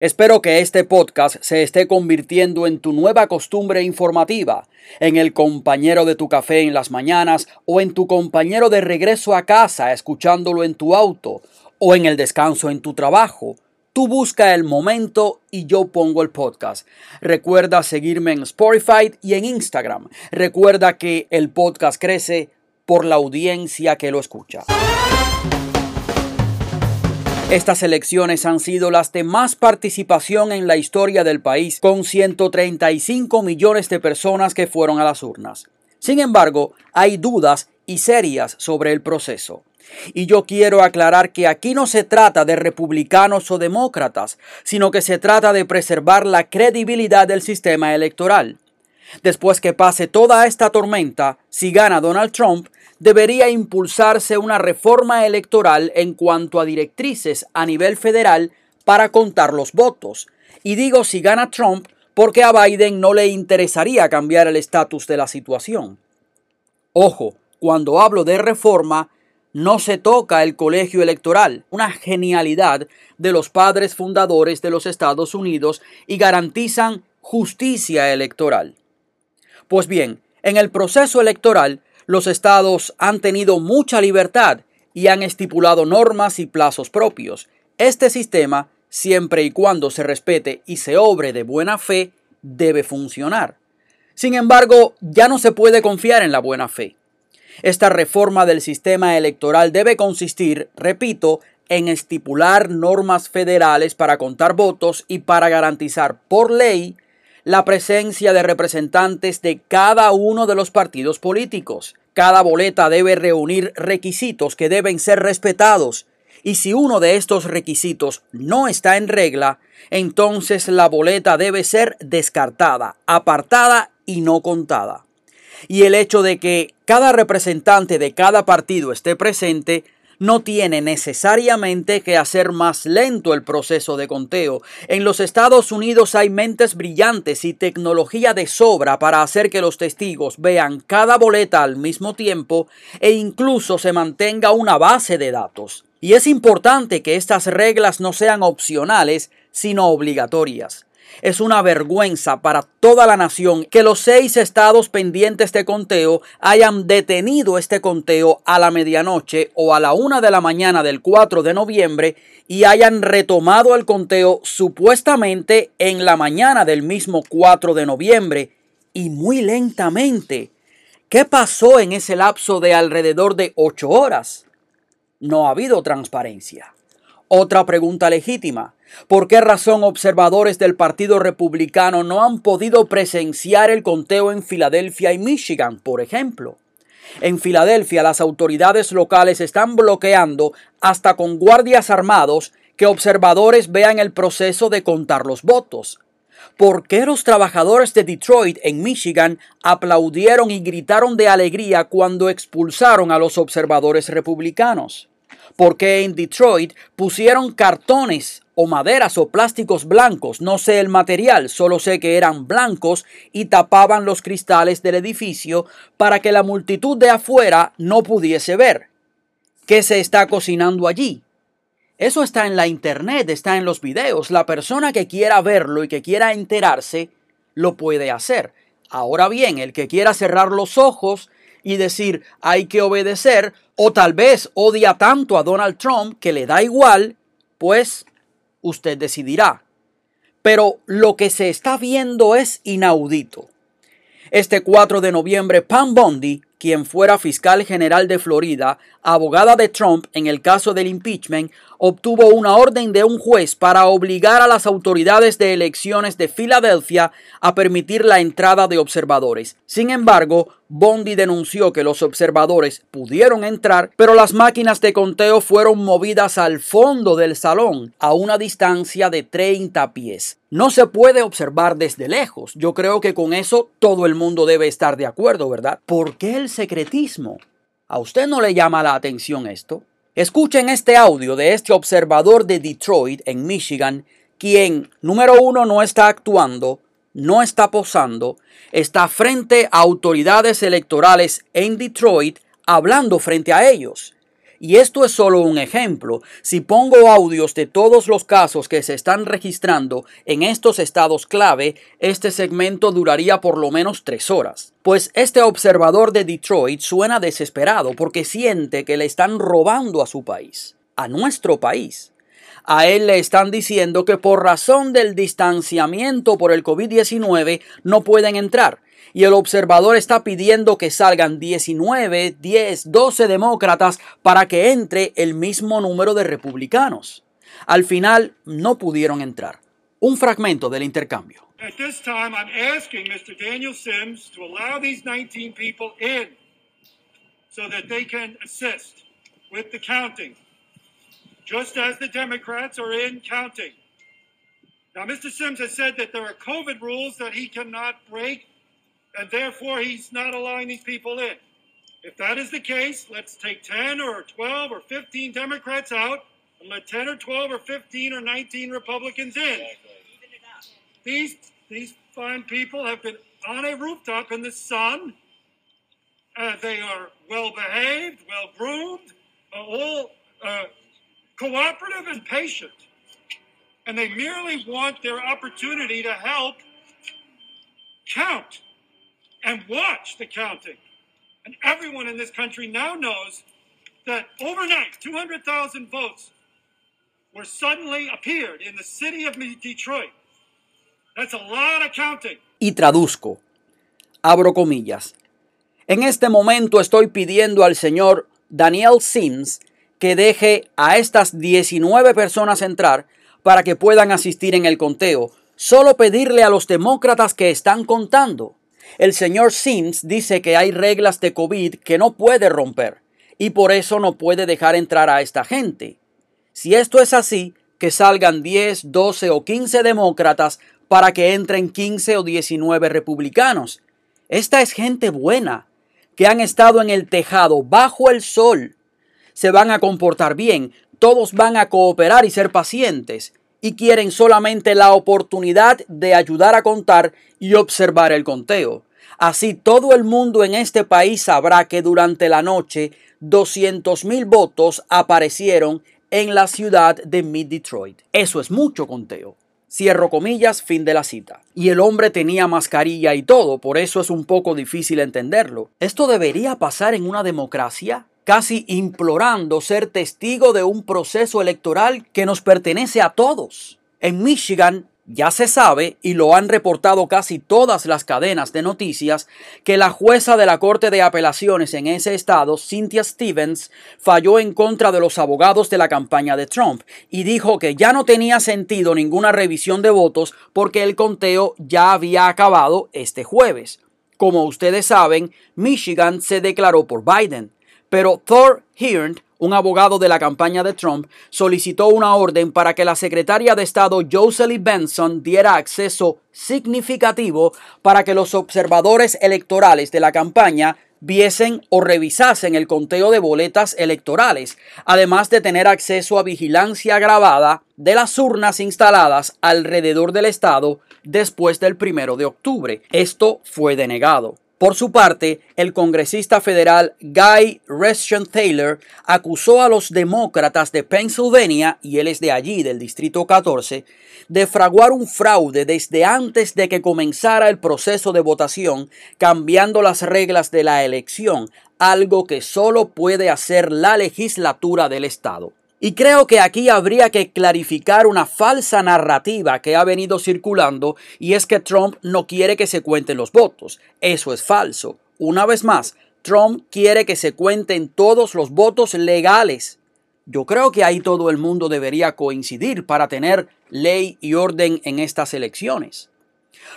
Espero que este podcast se esté convirtiendo en tu nueva costumbre informativa, en el compañero de tu café en las mañanas o en tu compañero de regreso a casa escuchándolo en tu auto o en el descanso en tu trabajo. Tú busca el momento y yo pongo el podcast. Recuerda seguirme en Spotify y en Instagram. Recuerda que el podcast crece por la audiencia que lo escucha. Estas elecciones han sido las de más participación en la historia del país, con 135 millones de personas que fueron a las urnas. Sin embargo, hay dudas y serias sobre el proceso. Y yo quiero aclarar que aquí no se trata de republicanos o demócratas, sino que se trata de preservar la credibilidad del sistema electoral. Después que pase toda esta tormenta, si gana Donald Trump, debería impulsarse una reforma electoral en cuanto a directrices a nivel federal para contar los votos. Y digo si gana Trump porque a Biden no le interesaría cambiar el estatus de la situación. Ojo, cuando hablo de reforma, no se toca el colegio electoral, una genialidad de los padres fundadores de los Estados Unidos y garantizan justicia electoral. Pues bien, en el proceso electoral los estados han tenido mucha libertad y han estipulado normas y plazos propios. Este sistema, siempre y cuando se respete y se obre de buena fe, debe funcionar. Sin embargo, ya no se puede confiar en la buena fe. Esta reforma del sistema electoral debe consistir, repito, en estipular normas federales para contar votos y para garantizar por ley la presencia de representantes de cada uno de los partidos políticos. Cada boleta debe reunir requisitos que deben ser respetados y si uno de estos requisitos no está en regla, entonces la boleta debe ser descartada, apartada y no contada. Y el hecho de que cada representante de cada partido esté presente no tiene necesariamente que hacer más lento el proceso de conteo. En los Estados Unidos hay mentes brillantes y tecnología de sobra para hacer que los testigos vean cada boleta al mismo tiempo e incluso se mantenga una base de datos. Y es importante que estas reglas no sean opcionales, sino obligatorias. Es una vergüenza para toda la nación que los seis estados pendientes de conteo hayan detenido este conteo a la medianoche o a la una de la mañana del 4 de noviembre y hayan retomado el conteo supuestamente en la mañana del mismo 4 de noviembre y muy lentamente. ¿Qué pasó en ese lapso de alrededor de ocho horas? No ha habido transparencia. Otra pregunta legítima. ¿Por qué razón observadores del Partido Republicano no han podido presenciar el conteo en Filadelfia y Michigan, por ejemplo? En Filadelfia las autoridades locales están bloqueando hasta con guardias armados que observadores vean el proceso de contar los votos. ¿Por qué los trabajadores de Detroit en Michigan aplaudieron y gritaron de alegría cuando expulsaron a los observadores republicanos? ¿Por qué en Detroit pusieron cartones o maderas o plásticos blancos, no sé el material, solo sé que eran blancos y tapaban los cristales del edificio para que la multitud de afuera no pudiese ver. ¿Qué se está cocinando allí? Eso está en la internet, está en los videos. La persona que quiera verlo y que quiera enterarse, lo puede hacer. Ahora bien, el que quiera cerrar los ojos y decir hay que obedecer, o tal vez odia tanto a Donald Trump que le da igual, pues usted decidirá. Pero lo que se está viendo es inaudito. Este 4 de noviembre, Pam Bondi, quien fuera fiscal general de Florida, abogada de Trump en el caso del impeachment, obtuvo una orden de un juez para obligar a las autoridades de elecciones de Filadelfia a permitir la entrada de observadores. Sin embargo, Bondi denunció que los observadores pudieron entrar, pero las máquinas de conteo fueron movidas al fondo del salón, a una distancia de 30 pies. No se puede observar desde lejos. Yo creo que con eso todo el mundo debe estar de acuerdo, ¿verdad? ¿Por qué el secretismo? ¿A usted no le llama la atención esto? Escuchen este audio de este observador de Detroit, en Michigan, quien, número uno, no está actuando, no está posando, está frente a autoridades electorales en Detroit hablando frente a ellos. Y esto es solo un ejemplo. Si pongo audios de todos los casos que se están registrando en estos estados clave, este segmento duraría por lo menos tres horas. Pues este observador de Detroit suena desesperado porque siente que le están robando a su país, a nuestro país. A él le están diciendo que por razón del distanciamiento por el COVID-19 no pueden entrar y el observador está pidiendo que salgan 19, 10, 12 demócratas para que entre el mismo número de republicanos. Al final no pudieron entrar. Un fragmento del intercambio. At this time, I'm asking Mr. Daniel Sims to allow these 19 people in so that they can assist with the counting, just as the Democrats are in counting. Now, Mr. Sims has said that there are COVID rules that he cannot break and therefore he's not allowing these people in. If that is the case, let's take 10 or 12 or 15 Democrats out and let 10 or 12 or 15 or 19 Republicans in. These, these fine people have been on a rooftop in the sun. Uh, they are well behaved, well groomed, uh, all uh, cooperative and patient. And they merely want their opportunity to help count and watch the counting. And everyone in this country now knows that overnight, 200,000 votes were suddenly appeared in the city of Detroit. That's a lot of counting. Y traduzco. Abro comillas. En este momento estoy pidiendo al señor Daniel Sims que deje a estas 19 personas entrar para que puedan asistir en el conteo. Solo pedirle a los demócratas que están contando el señor Sims dice que hay reglas de COVID que no puede romper y por eso no puede dejar entrar a esta gente. Si esto es así, que salgan 10, 12 o 15 demócratas para que entren 15 o 19 republicanos. Esta es gente buena, que han estado en el tejado bajo el sol. Se van a comportar bien, todos van a cooperar y ser pacientes, y quieren solamente la oportunidad de ayudar a contar y observar el conteo. Así todo el mundo en este país sabrá que durante la noche 200 mil votos aparecieron en la ciudad de Mid Detroit. Eso es mucho conteo. Cierro comillas, fin de la cita. Y el hombre tenía mascarilla y todo, por eso es un poco difícil entenderlo. ¿Esto debería pasar en una democracia? Casi implorando ser testigo de un proceso electoral que nos pertenece a todos. En Michigan ya se sabe, y lo han reportado casi todas las cadenas de noticias, que la jueza de la Corte de Apelaciones en ese estado, Cynthia Stevens, falló en contra de los abogados de la campaña de Trump y dijo que ya no tenía sentido ninguna revisión de votos porque el conteo ya había acabado este jueves. Como ustedes saben, Michigan se declaró por Biden. Pero Thor Hearn, un abogado de la campaña de Trump, solicitó una orden para que la secretaria de Estado Jocelyn Benson diera acceso significativo para que los observadores electorales de la campaña viesen o revisasen el conteo de boletas electorales, además de tener acceso a vigilancia grabada de las urnas instaladas alrededor del estado después del primero de octubre. Esto fue denegado. Por su parte, el congresista federal Guy Reschen Taylor acusó a los demócratas de Pennsylvania, y él es de allí, del Distrito 14, de fraguar un fraude desde antes de que comenzara el proceso de votación, cambiando las reglas de la elección, algo que solo puede hacer la legislatura del Estado. Y creo que aquí habría que clarificar una falsa narrativa que ha venido circulando y es que Trump no quiere que se cuenten los votos. Eso es falso. Una vez más, Trump quiere que se cuenten todos los votos legales. Yo creo que ahí todo el mundo debería coincidir para tener ley y orden en estas elecciones.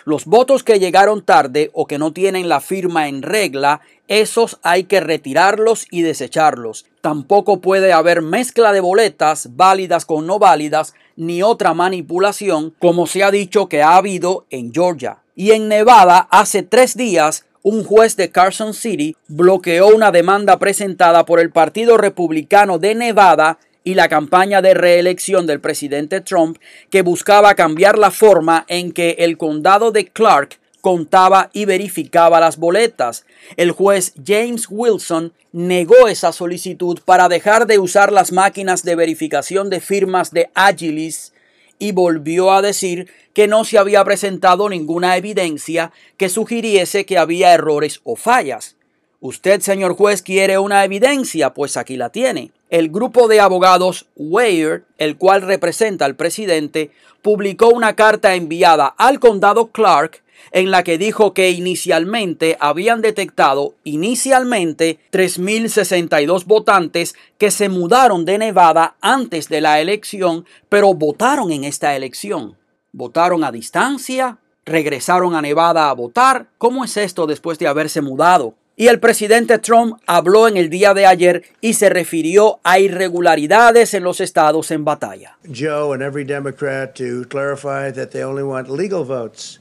Los votos que llegaron tarde o que no tienen la firma en regla, esos hay que retirarlos y desecharlos. Tampoco puede haber mezcla de boletas válidas con no válidas ni otra manipulación como se ha dicho que ha habido en Georgia. Y en Nevada hace tres días un juez de Carson City bloqueó una demanda presentada por el Partido Republicano de Nevada y la campaña de reelección del presidente Trump que buscaba cambiar la forma en que el condado de Clark contaba y verificaba las boletas. El juez James Wilson negó esa solicitud para dejar de usar las máquinas de verificación de firmas de Agilis y volvió a decir que no se había presentado ninguna evidencia que sugiriese que había errores o fallas. Usted, señor juez, quiere una evidencia, pues aquí la tiene. El grupo de abogados Weir, el cual representa al presidente, publicó una carta enviada al condado Clark en la que dijo que inicialmente habían detectado inicialmente 3.062 votantes que se mudaron de Nevada antes de la elección, pero votaron en esta elección. ¿Votaron a distancia? ¿Regresaron a Nevada a votar? ¿Cómo es esto después de haberse mudado? Y el presidente Trump habló en el día de ayer y se refirió a irregularidades en los estados en batalla. Joe and every Democrat to clarify that they only want legal votes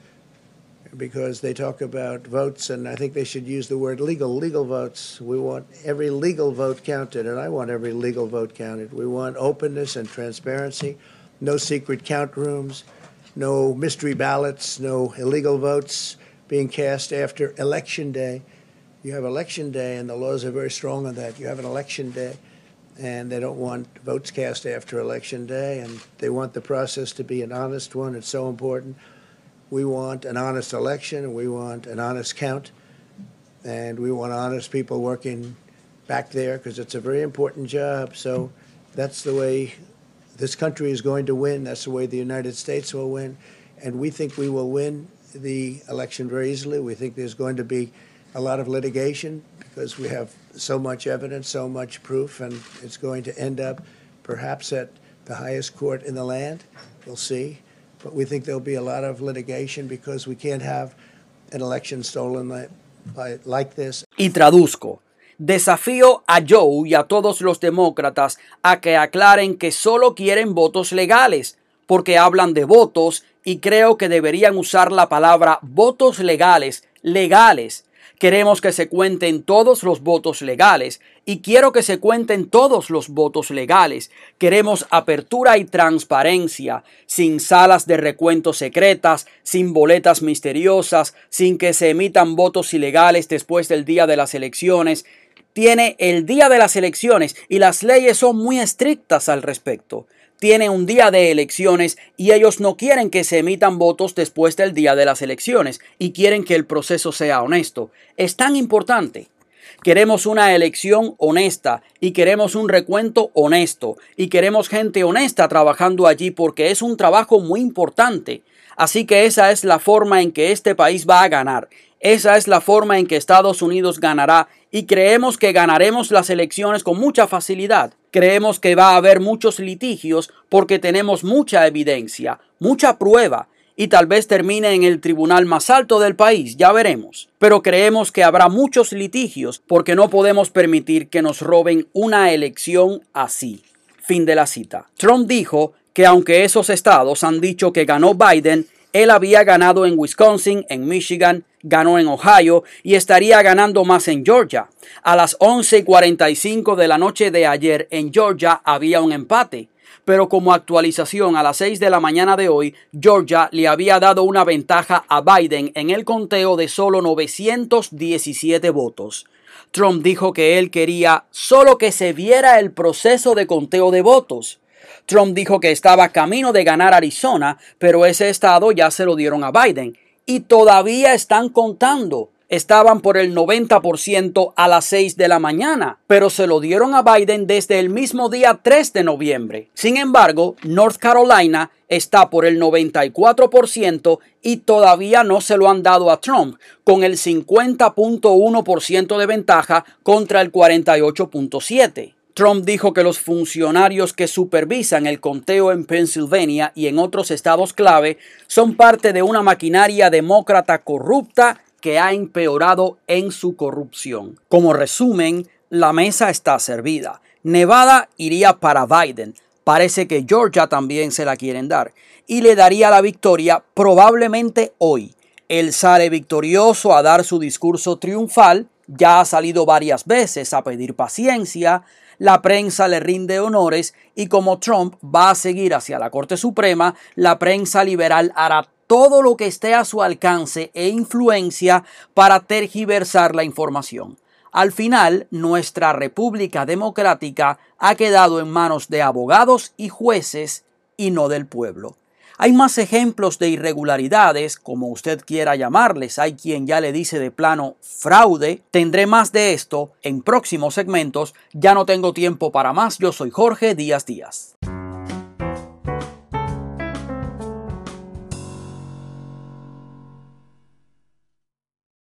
because they talk about votes and I think they should use the word legal legal votes. We want every legal vote counted and I want every legal vote counted. We want openness and transparency, no secret count rooms, no mystery ballots, no illegal votes being cast after election day. You have election day, and the laws are very strong on that. You have an election day, and they don't want votes cast after election day, and they want the process to be an honest one. It's so important. We want an honest election, and we want an honest count, and we want honest people working back there because it's a very important job. So that's the way this country is going to win. That's the way the United States will win. And we think we will win the election very easily. We think there's going to be a lot of litigation because we have so much evidence, so much proof, and it's going to end up perhaps at the highest court in the land. We'll see. But we think there'll be a lot of litigation because we can't have an election stolen like, like this. Y traduzco. Desafío a Joe y a todos los demócratas a que aclaren que solo quieren votos legales, porque hablan de votos y creo que deberían usar la palabra votos legales, legales, Queremos que se cuenten todos los votos legales y quiero que se cuenten todos los votos legales. Queremos apertura y transparencia, sin salas de recuento secretas, sin boletas misteriosas, sin que se emitan votos ilegales después del día de las elecciones. Tiene el día de las elecciones y las leyes son muy estrictas al respecto tiene un día de elecciones y ellos no quieren que se emitan votos después del día de las elecciones y quieren que el proceso sea honesto. Es tan importante. Queremos una elección honesta y queremos un recuento honesto y queremos gente honesta trabajando allí porque es un trabajo muy importante. Así que esa es la forma en que este país va a ganar. Esa es la forma en que Estados Unidos ganará y creemos que ganaremos las elecciones con mucha facilidad. Creemos que va a haber muchos litigios porque tenemos mucha evidencia, mucha prueba y tal vez termine en el tribunal más alto del país, ya veremos. Pero creemos que habrá muchos litigios porque no podemos permitir que nos roben una elección así. Fin de la cita. Trump dijo que aunque esos estados han dicho que ganó Biden, él había ganado en Wisconsin, en Michigan, ganó en Ohio y estaría ganando más en Georgia. A las 11:45 de la noche de ayer en Georgia había un empate. Pero como actualización a las 6 de la mañana de hoy, Georgia le había dado una ventaja a Biden en el conteo de solo 917 votos. Trump dijo que él quería solo que se viera el proceso de conteo de votos. Trump dijo que estaba camino de ganar Arizona, pero ese estado ya se lo dieron a Biden. Y todavía están contando. Estaban por el 90% a las 6 de la mañana, pero se lo dieron a Biden desde el mismo día 3 de noviembre. Sin embargo, North Carolina está por el 94% y todavía no se lo han dado a Trump, con el 50.1% de ventaja contra el 48.7%. Trump dijo que los funcionarios que supervisan el conteo en Pennsylvania y en otros estados clave son parte de una maquinaria demócrata corrupta que ha empeorado en su corrupción. Como resumen, la mesa está servida. Nevada iría para Biden. Parece que Georgia también se la quieren dar. Y le daría la victoria probablemente hoy. Él sale victorioso a dar su discurso triunfal. Ya ha salido varias veces a pedir paciencia, la prensa le rinde honores y como Trump va a seguir hacia la Corte Suprema, la prensa liberal hará todo lo que esté a su alcance e influencia para tergiversar la información. Al final, nuestra República Democrática ha quedado en manos de abogados y jueces y no del pueblo. Hay más ejemplos de irregularidades, como usted quiera llamarles. Hay quien ya le dice de plano fraude. Tendré más de esto en próximos segmentos. Ya no tengo tiempo para más. Yo soy Jorge Díaz Díaz.